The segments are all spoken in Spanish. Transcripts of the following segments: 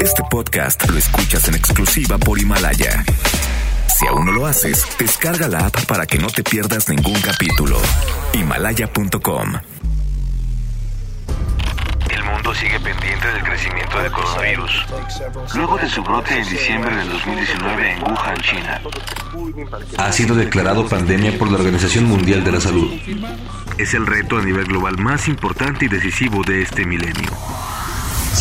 Este podcast lo escuchas en exclusiva por Himalaya. Si aún no lo haces, descarga la app para que no te pierdas ningún capítulo. Himalaya.com El mundo sigue pendiente del crecimiento del coronavirus. Luego de su brote en diciembre del 2019 en Wuhan, China. Ha sido declarado pandemia por la Organización Mundial de la Salud. Es el reto a nivel global más importante y decisivo de este milenio.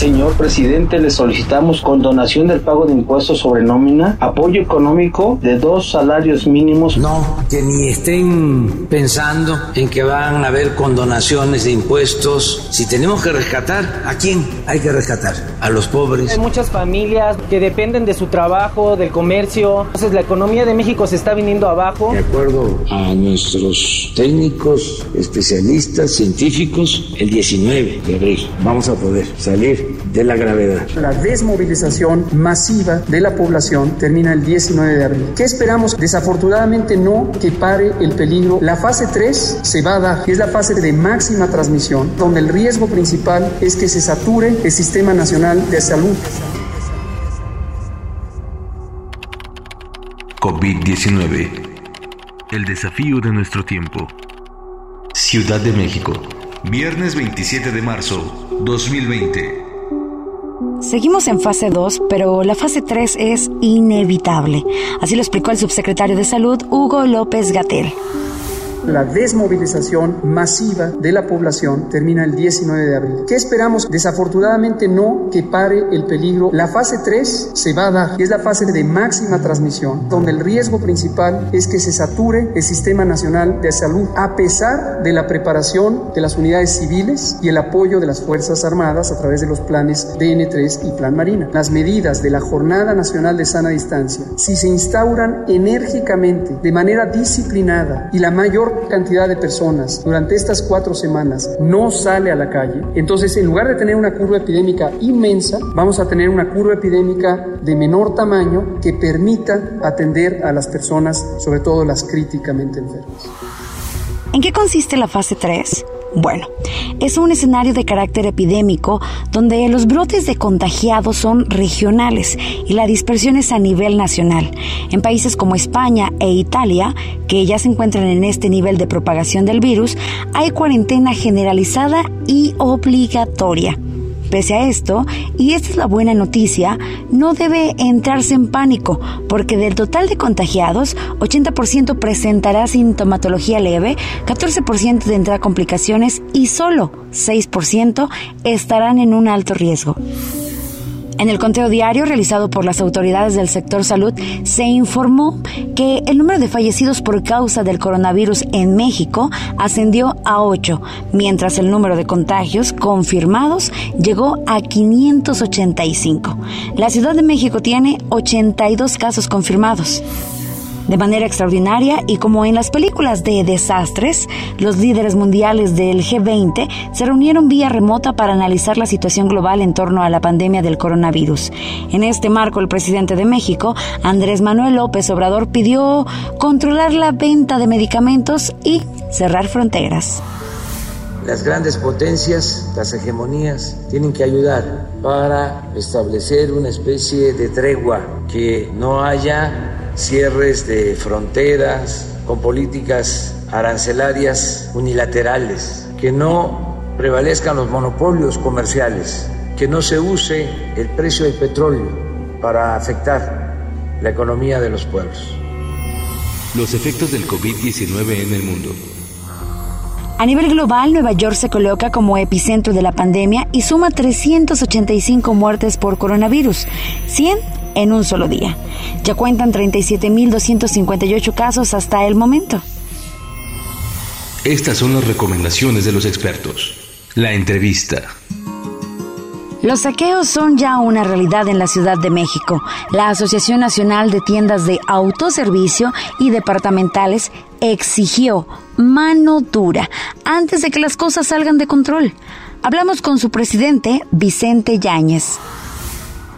Señor presidente, le solicitamos condonación del pago de impuestos sobre nómina, apoyo económico de dos salarios mínimos. No, que ni estén pensando en que van a haber condonaciones de impuestos. Si tenemos que rescatar, ¿a quién hay que rescatar? A los pobres. Hay muchas familias que dependen de su trabajo, del comercio. Entonces la economía de México se está viniendo abajo. De acuerdo a nuestros técnicos, especialistas, científicos, el 19 de abril vamos a poder salir de la gravedad. La desmovilización masiva de la población termina el 19 de abril. ¿Qué esperamos? Desafortunadamente no que pare el peligro. La fase 3 se va a dar, que es la fase de máxima transmisión, donde el riesgo principal es que se sature el Sistema Nacional de Salud. COVID-19. El desafío de nuestro tiempo. Ciudad de México. Viernes 27 de marzo 2020. Seguimos en fase 2, pero la fase 3 es inevitable. Así lo explicó el subsecretario de Salud, Hugo López Gatel. La desmovilización masiva de la población termina el 19 de abril. ¿Qué esperamos? Desafortunadamente no que pare el peligro. La fase 3 se va a dar, que es la fase de máxima transmisión, donde el riesgo principal es que se sature el Sistema Nacional de Salud, a pesar de la preparación de las unidades civiles y el apoyo de las Fuerzas Armadas a través de los planes DN3 y Plan Marina. Las medidas de la Jornada Nacional de Sana Distancia, si se instauran enérgicamente, de manera disciplinada y la mayor cantidad de personas durante estas cuatro semanas no sale a la calle, entonces en lugar de tener una curva epidémica inmensa, vamos a tener una curva epidémica de menor tamaño que permita atender a las personas, sobre todo las críticamente enfermas. ¿En qué consiste la fase 3? Bueno, es un escenario de carácter epidémico donde los brotes de contagiados son regionales y la dispersión es a nivel nacional. En países como España e Italia, que ya se encuentran en este nivel de propagación del virus, hay cuarentena generalizada y obligatoria. Pese a esto, y esta es la buena noticia, no debe entrarse en pánico, porque del total de contagiados, 80% presentará sintomatología leve, 14% tendrá complicaciones y solo 6% estarán en un alto riesgo. En el conteo diario realizado por las autoridades del sector salud se informó que el número de fallecidos por causa del coronavirus en México ascendió a 8, mientras el número de contagios confirmados llegó a 585. La Ciudad de México tiene 82 casos confirmados. De manera extraordinaria y como en las películas de desastres, los líderes mundiales del G20 se reunieron vía remota para analizar la situación global en torno a la pandemia del coronavirus. En este marco, el presidente de México, Andrés Manuel López Obrador, pidió controlar la venta de medicamentos y cerrar fronteras. Las grandes potencias, las hegemonías, tienen que ayudar para establecer una especie de tregua, que no haya cierres de fronteras con políticas arancelarias unilaterales, que no prevalezcan los monopolios comerciales, que no se use el precio del petróleo para afectar la economía de los pueblos. Los efectos del COVID-19 en el mundo. A nivel global, Nueva York se coloca como epicentro de la pandemia y suma 385 muertes por coronavirus, 100 en un solo día. Ya cuentan 37.258 casos hasta el momento. Estas son las recomendaciones de los expertos. La entrevista. Los saqueos son ya una realidad en la Ciudad de México. La Asociación Nacional de Tiendas de Autoservicio y Departamentales exigió mano dura antes de que las cosas salgan de control. Hablamos con su presidente, Vicente Yáñez.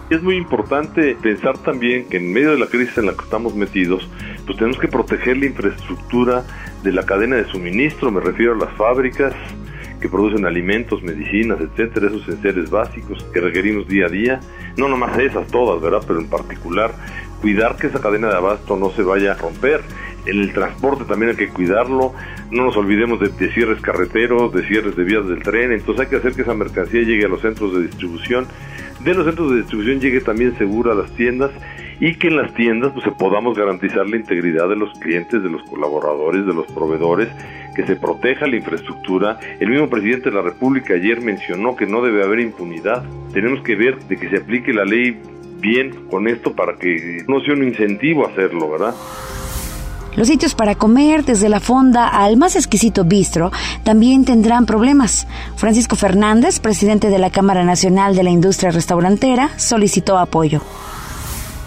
Es muy importante pensar también que en medio de la crisis en la que estamos metidos, pues tenemos que proteger la infraestructura de la cadena de suministro, me refiero a las fábricas, que producen alimentos, medicinas, etcétera, esos enseres básicos que requerimos día a día. No nomás esas todas, ¿verdad? Pero en particular cuidar que esa cadena de abasto no se vaya a romper. En el transporte también hay que cuidarlo, no nos olvidemos de, de, cierres carreteros, de cierres de vías del tren, entonces hay que hacer que esa mercancía llegue a los centros de distribución, de los centros de distribución llegue también segura a las tiendas y que en las tiendas pues, podamos garantizar la integridad de los clientes, de los colaboradores, de los proveedores, que se proteja la infraestructura. El mismo presidente de la República ayer mencionó que no debe haber impunidad. Tenemos que ver de que se aplique la ley bien con esto para que no sea un incentivo a hacerlo, ¿verdad? Los sitios para comer, desde la fonda al más exquisito bistro, también tendrán problemas. Francisco Fernández, presidente de la Cámara Nacional de la Industria Restaurantera, solicitó apoyo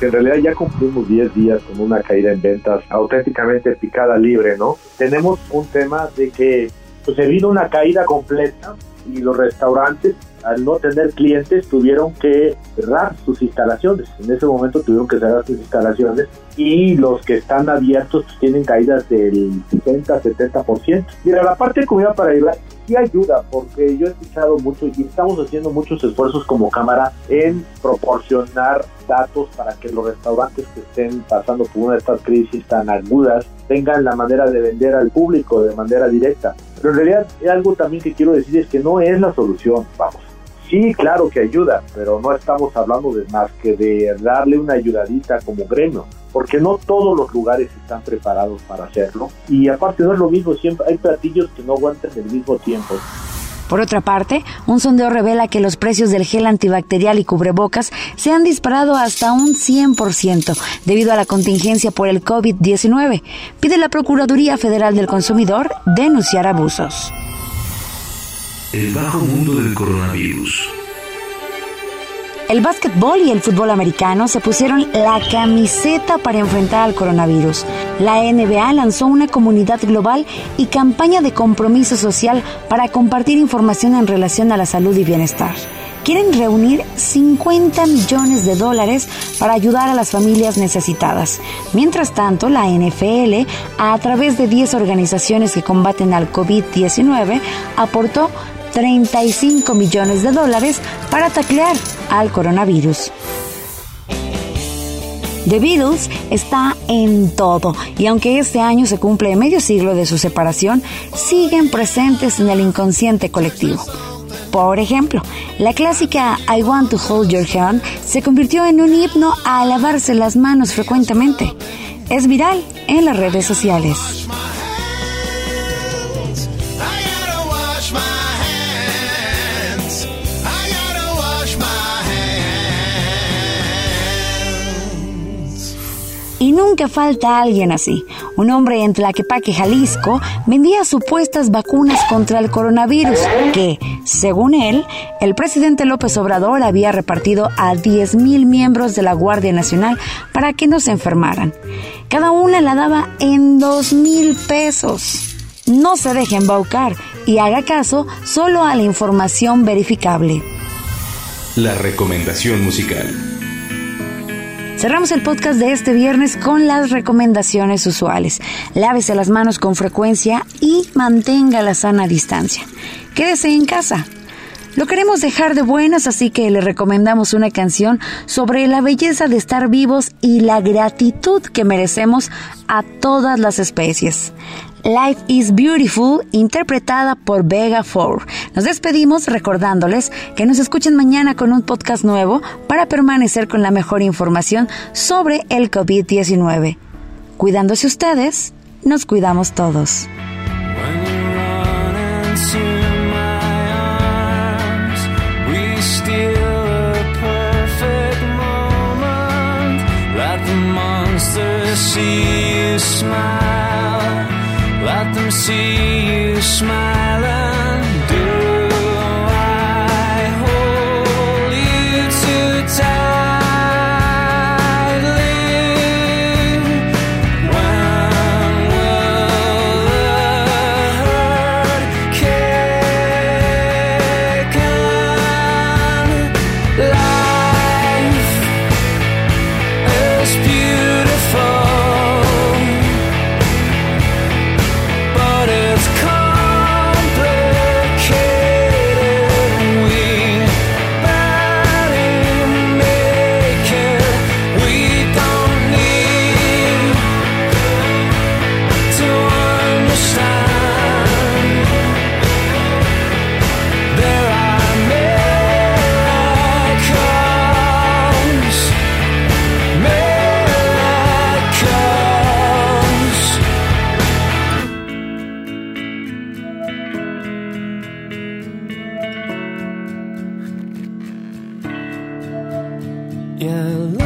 en realidad ya cumplimos 10 días con una caída en ventas auténticamente picada libre, ¿no? Tenemos un tema de que pues, se vino una caída completa y los restaurantes al no tener clientes tuvieron que cerrar sus instalaciones. En ese momento tuvieron que cerrar sus instalaciones y los que están abiertos pues, tienen caídas del 60-70%. Mira, la parte de comida para ayudar sí ayuda porque yo he escuchado mucho y estamos haciendo muchos esfuerzos como cámara en proporcionar datos para que los restaurantes que estén pasando por una de estas crisis tan agudas tengan la manera de vender al público de manera directa. Pero en realidad algo también que quiero decir es que no es la solución, vamos. Sí, claro que ayuda, pero no estamos hablando de más que de darle una ayudadita como gremio, porque no todos los lugares están preparados para hacerlo. Y aparte no es lo mismo, siempre hay platillos que no aguantan el mismo tiempo. Por otra parte, un sondeo revela que los precios del gel antibacterial y cubrebocas se han disparado hasta un 100% debido a la contingencia por el COVID-19. Pide la Procuraduría Federal del Consumidor denunciar abusos. El bajo mundo del coronavirus. El básquetbol y el fútbol americano se pusieron la camiseta para enfrentar al coronavirus. La NBA lanzó una comunidad global y campaña de compromiso social para compartir información en relación a la salud y bienestar. Quieren reunir 50 millones de dólares para ayudar a las familias necesitadas. Mientras tanto, la NFL, a través de 10 organizaciones que combaten al COVID-19, aportó 35 millones de dólares para taclear al coronavirus. The Beatles está en todo y aunque este año se cumple medio siglo de su separación, siguen presentes en el inconsciente colectivo. Por ejemplo, la clásica I Want to Hold Your Hand se convirtió en un himno a lavarse las manos frecuentemente. Es viral en las redes sociales. Y nunca falta alguien así. Un hombre en Tlaquepaque, Jalisco, vendía supuestas vacunas contra el coronavirus que, según él, el presidente López Obrador había repartido a 10.000 miembros de la Guardia Nacional para que no se enfermaran. Cada una la daba en dos mil pesos. No se deje embaucar y haga caso solo a la información verificable. La recomendación musical. Cerramos el podcast de este viernes con las recomendaciones usuales. Lávese las manos con frecuencia y mantenga la sana distancia. Quédese en casa. Lo queremos dejar de buenas, así que le recomendamos una canción sobre la belleza de estar vivos y la gratitud que merecemos a todas las especies. Life is Beautiful, interpretada por Vega 4. Nos despedimos recordándoles que nos escuchen mañana con un podcast nuevo para permanecer con la mejor información sobre el COVID-19. Cuidándose ustedes, nos cuidamos todos. Let them see you smiling. Yeah.